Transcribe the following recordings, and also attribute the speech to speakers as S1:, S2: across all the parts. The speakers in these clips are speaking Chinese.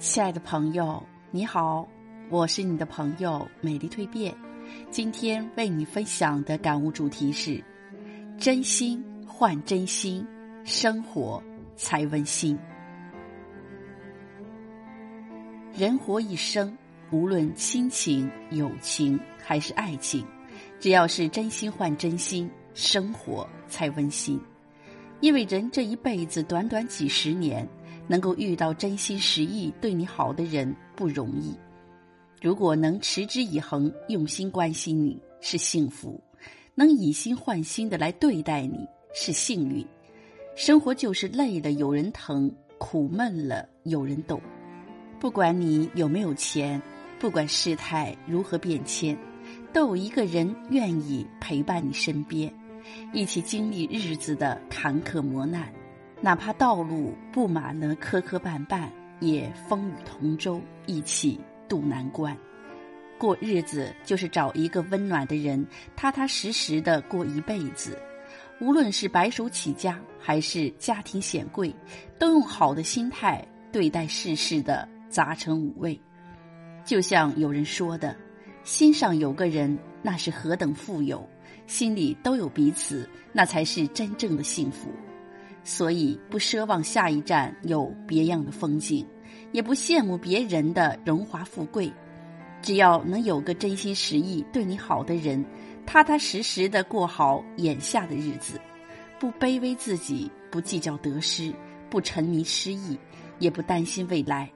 S1: 亲爱的朋友，你好，我是你的朋友美丽蜕变。今天为你分享的感悟主题是：真心换真心，生活才温馨。人活一生，无论亲情、友情还是爱情，只要是真心换真心，生活才温馨。因为人这一辈子短短几十年，能够遇到真心实意对你好的人不容易。如果能持之以恒、用心关心你，是幸福；能以心换心的来对待你，是幸运。生活就是累了有人疼，苦闷了有人懂。不管你有没有钱，不管事态如何变迁，都有一个人愿意陪伴你身边。一起经历日子的坎坷磨难，哪怕道路布满了磕磕绊绊，也风雨同舟，一起渡难关。过日子就是找一个温暖的人，踏踏实实的过一辈子。无论是白手起家，还是家庭显贵，都用好的心态对待世事的杂陈五味。就像有人说的：“心上有个人，那是何等富有。”心里都有彼此，那才是真正的幸福。所以不奢望下一站有别样的风景，也不羡慕别人的荣华富贵。只要能有个真心实意对你好的人，踏踏实实的过好眼下的日子，不卑微自己，不计较得失，不沉迷失意，也不担心未来，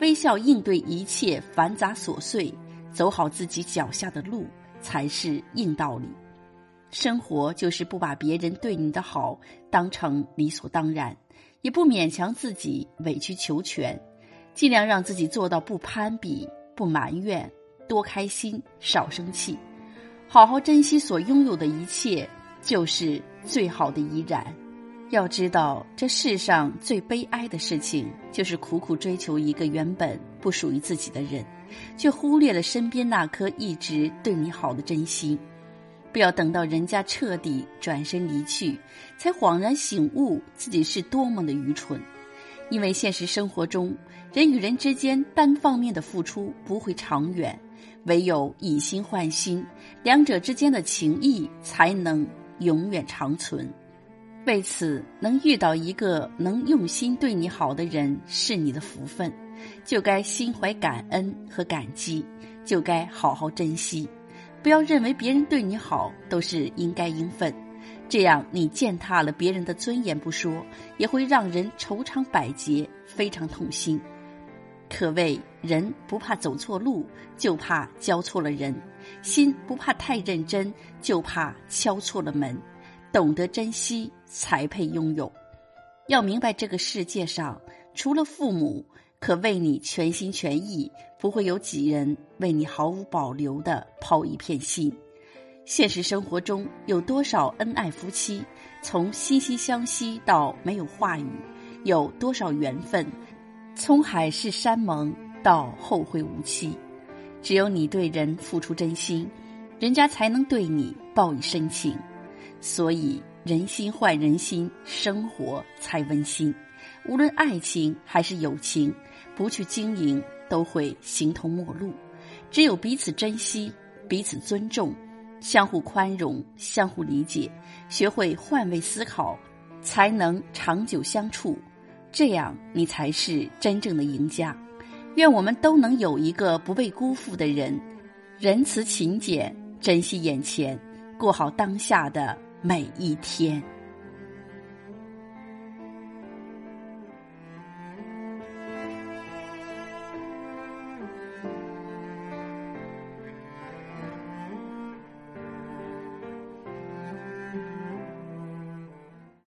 S1: 微笑应对一切繁杂琐碎，走好自己脚下的路，才是硬道理。生活就是不把别人对你的好当成理所当然，也不勉强自己委曲求全，尽量让自己做到不攀比、不埋怨，多开心，少生气，好好珍惜所拥有的一切，就是最好的依然。要知道，这世上最悲哀的事情，就是苦苦追求一个原本不属于自己的人，却忽略了身边那颗一直对你好的真心。不要等到人家彻底转身离去，才恍然醒悟自己是多么的愚蠢。因为现实生活中，人与人之间单方面的付出不会长远，唯有以心换心，两者之间的情谊才能永远长存。为此，能遇到一个能用心对你好的人是你的福分，就该心怀感恩和感激，就该好好珍惜。不要认为别人对你好都是应该应分，这样你践踏了别人的尊严不说，也会让人愁肠百结，非常痛心。可谓人不怕走错路，就怕交错了人；心不怕太认真，就怕敲错了门。懂得珍惜，才配拥有。要明白，这个世界上除了父母。可为你全心全意，不会有几人为你毫无保留的抛一片心。现实生活中有多少恩爱夫妻，从惺惺相惜到没有话语？有多少缘分，从海誓山盟到后会无期？只有你对人付出真心，人家才能对你报以深情。所以，人心换人心，生活才温馨。无论爱情还是友情，不去经营都会形同陌路。只有彼此珍惜、彼此尊重、相互宽容、相互理解，学会换位思考，才能长久相处。这样，你才是真正的赢家。愿我们都能有一个不被辜负的人，仁慈勤俭，珍惜眼前，过好当下的每一天。